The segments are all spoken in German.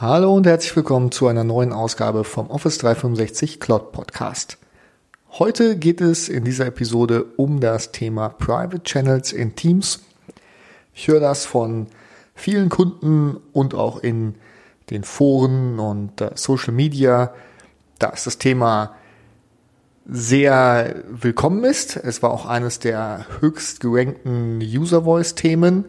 Hallo und herzlich willkommen zu einer neuen Ausgabe vom Office 365 Cloud Podcast. Heute geht es in dieser Episode um das Thema Private Channels in Teams. Ich höre das von vielen Kunden und auch in den Foren und äh, Social Media, dass das Thema sehr willkommen ist. Es war auch eines der höchst gerankten User Voice Themen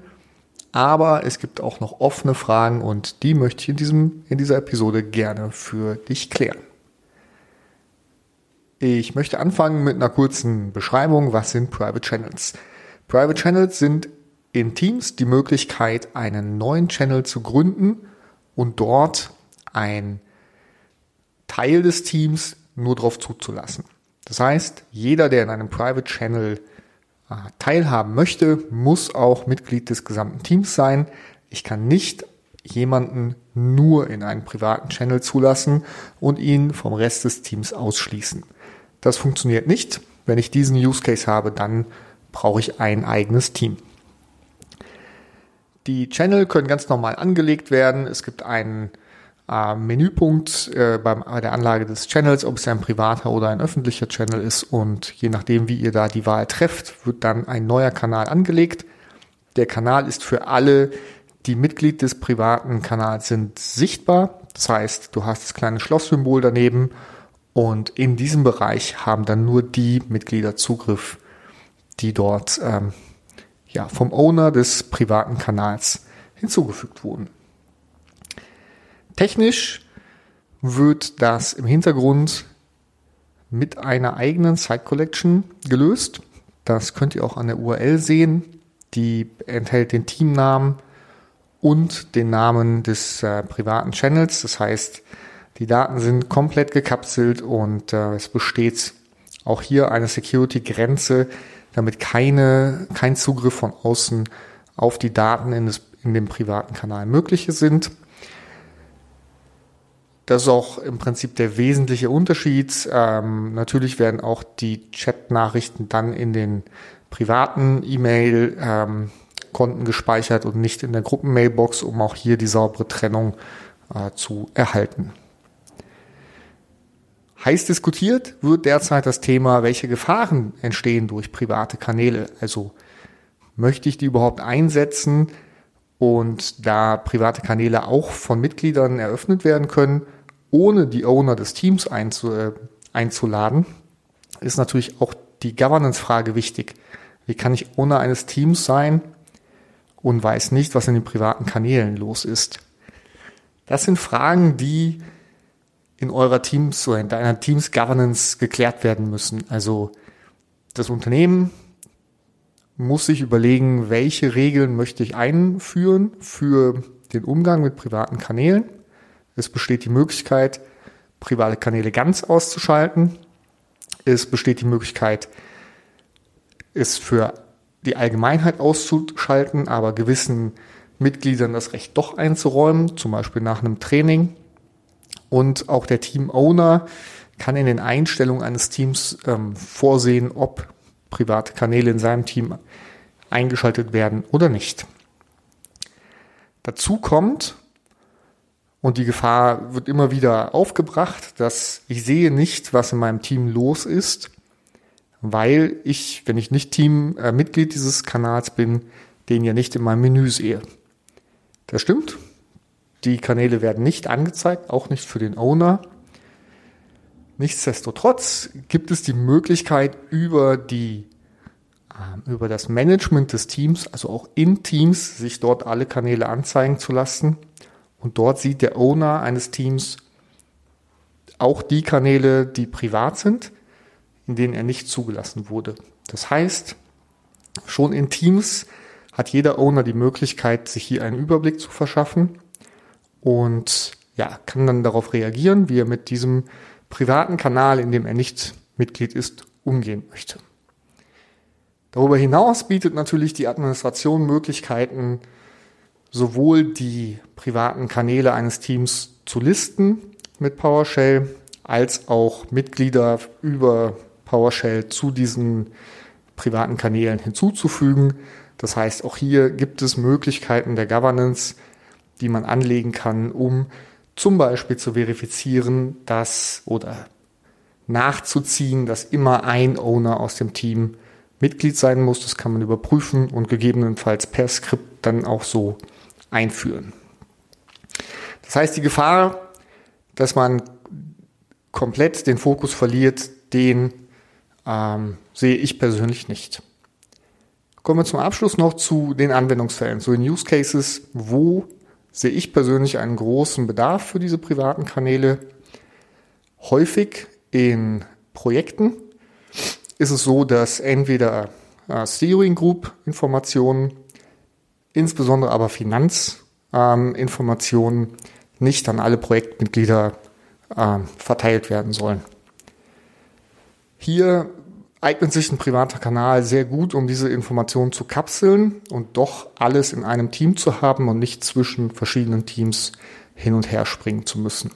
aber es gibt auch noch offene Fragen und die möchte ich in, diesem, in dieser Episode gerne für dich klären. Ich möchte anfangen mit einer kurzen Beschreibung. Was sind Private Channels? Private Channels sind in Teams die Möglichkeit, einen neuen Channel zu gründen und dort ein Teil des Teams nur darauf zuzulassen. Das heißt, jeder, der in einem Private Channel teilhaben möchte, muss auch Mitglied des gesamten Teams sein. Ich kann nicht jemanden nur in einen privaten Channel zulassen und ihn vom Rest des Teams ausschließen. Das funktioniert nicht. Wenn ich diesen Use Case habe, dann brauche ich ein eigenes Team. Die Channel können ganz normal angelegt werden. Es gibt einen äh, Menüpunkt äh, bei der Anlage des Channels, ob es ein privater oder ein öffentlicher Channel ist. Und je nachdem, wie ihr da die Wahl trefft, wird dann ein neuer Kanal angelegt. Der Kanal ist für alle, die Mitglied des privaten Kanals sind, sichtbar. Das heißt, du hast das kleine Schlosssymbol daneben und in diesem Bereich haben dann nur die Mitglieder Zugriff, die dort ähm, ja, vom Owner des privaten Kanals hinzugefügt wurden. Technisch wird das im Hintergrund mit einer eigenen Site Collection gelöst. Das könnt ihr auch an der URL sehen. Die enthält den Teamnamen und den Namen des äh, privaten Channels. Das heißt, die Daten sind komplett gekapselt und äh, es besteht auch hier eine Security-Grenze, damit keine, kein Zugriff von außen auf die Daten in, des, in dem privaten Kanal möglich sind. Das ist auch im Prinzip der wesentliche Unterschied. Ähm, natürlich werden auch die Chat-Nachrichten dann in den privaten E-Mail-Konten ähm, gespeichert und nicht in der Gruppenmailbox, um auch hier die saubere Trennung äh, zu erhalten. Heiß diskutiert wird derzeit das Thema, welche Gefahren entstehen durch private Kanäle. Also möchte ich die überhaupt einsetzen? Und da private Kanäle auch von Mitgliedern eröffnet werden können, ohne die Owner des Teams einzu, äh, einzuladen, ist natürlich auch die Governance-Frage wichtig. Wie kann ich Owner eines Teams sein und weiß nicht, was in den privaten Kanälen los ist? Das sind Fragen, die in eurer Teams oder in deiner Teams Governance geklärt werden müssen. Also das Unternehmen muss sich überlegen, welche Regeln möchte ich einführen für den Umgang mit privaten Kanälen es besteht die Möglichkeit, private Kanäle ganz auszuschalten. Es besteht die Möglichkeit, es für die Allgemeinheit auszuschalten, aber gewissen Mitgliedern das Recht doch einzuräumen, zum Beispiel nach einem Training. Und auch der Team-Owner kann in den Einstellungen eines Teams ähm, vorsehen, ob private Kanäle in seinem Team eingeschaltet werden oder nicht. Dazu kommt, und die Gefahr wird immer wieder aufgebracht, dass ich sehe nicht, was in meinem Team los ist, weil ich, wenn ich nicht Teammitglied äh, dieses Kanals bin, den ja nicht in meinem Menü sehe. Das stimmt. Die Kanäle werden nicht angezeigt, auch nicht für den Owner. Nichtsdestotrotz gibt es die Möglichkeit, über die äh, über das Management des Teams, also auch in Teams, sich dort alle Kanäle anzeigen zu lassen und dort sieht der Owner eines Teams auch die Kanäle, die privat sind, in denen er nicht zugelassen wurde. Das heißt, schon in Teams hat jeder Owner die Möglichkeit, sich hier einen Überblick zu verschaffen und ja, kann dann darauf reagieren, wie er mit diesem privaten Kanal, in dem er nicht Mitglied ist, umgehen möchte. Darüber hinaus bietet natürlich die Administration Möglichkeiten, sowohl die privaten Kanäle eines Teams zu listen mit PowerShell, als auch Mitglieder über PowerShell zu diesen privaten Kanälen hinzuzufügen. Das heißt, auch hier gibt es Möglichkeiten der Governance, die man anlegen kann, um zum Beispiel zu verifizieren, dass oder nachzuziehen, dass immer ein Owner aus dem Team Mitglied sein muss. Das kann man überprüfen und gegebenenfalls per Skript dann auch so einführen. Das heißt, die Gefahr, dass man komplett den Fokus verliert, den ähm, sehe ich persönlich nicht. Kommen wir zum Abschluss noch zu den Anwendungsfällen, zu den Use Cases. Wo sehe ich persönlich einen großen Bedarf für diese privaten Kanäle? Häufig in Projekten ist es so, dass entweder äh, Steering Group Informationen, insbesondere aber Finanzinformationen, ähm, nicht an alle Projektmitglieder äh, verteilt werden sollen. Hier eignet sich ein privater Kanal sehr gut, um diese Informationen zu kapseln und doch alles in einem Team zu haben und nicht zwischen verschiedenen Teams hin und her springen zu müssen.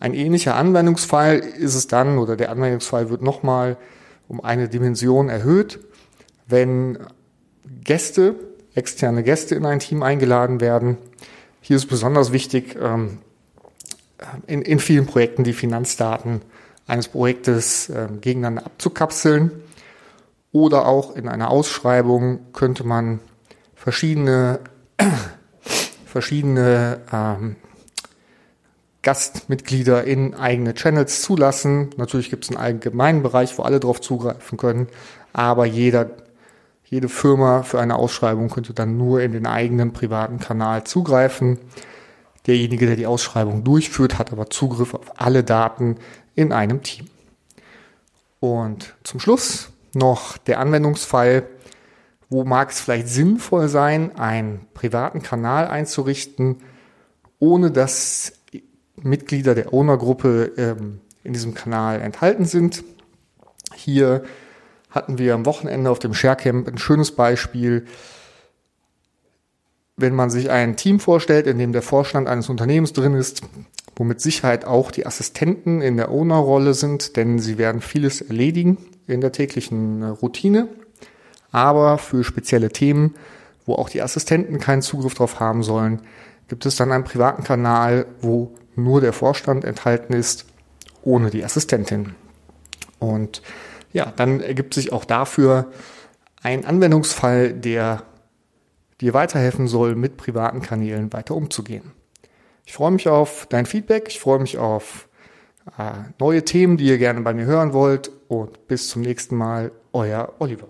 Ein ähnlicher Anwendungsfall ist es dann, oder der Anwendungsfall wird nochmal um eine Dimension erhöht, wenn Gäste, externe Gäste in ein Team eingeladen werden. Hier ist besonders wichtig, ähm, in, in vielen Projekten die Finanzdaten eines Projektes äh, gegeneinander abzukapseln. Oder auch in einer Ausschreibung könnte man verschiedene, verschiedene ähm, Gastmitglieder in eigene Channels zulassen. Natürlich gibt es einen allgemeinen Bereich, wo alle darauf zugreifen können, aber jeder, jede Firma für eine Ausschreibung könnte dann nur in den eigenen privaten Kanal zugreifen. Derjenige, der die Ausschreibung durchführt, hat aber Zugriff auf alle Daten in einem Team. Und zum Schluss noch der Anwendungsfall, wo mag es vielleicht sinnvoll sein, einen privaten Kanal einzurichten, ohne dass Mitglieder der Owner-Gruppe ähm, in diesem Kanal enthalten sind. Hier hatten wir am Wochenende auf dem ShareCamp ein schönes Beispiel, wenn man sich ein Team vorstellt, in dem der Vorstand eines Unternehmens drin ist, wo mit Sicherheit auch die Assistenten in der Owner-Rolle sind, denn sie werden vieles erledigen in der täglichen äh, Routine. Aber für spezielle Themen, wo auch die Assistenten keinen Zugriff drauf haben sollen, gibt es dann einen privaten Kanal, wo nur der Vorstand enthalten ist, ohne die Assistentin. Und ja, dann ergibt sich auch dafür ein Anwendungsfall, der dir weiterhelfen soll, mit privaten Kanälen weiter umzugehen. Ich freue mich auf dein Feedback, ich freue mich auf äh, neue Themen, die ihr gerne bei mir hören wollt und bis zum nächsten Mal, euer Oliver.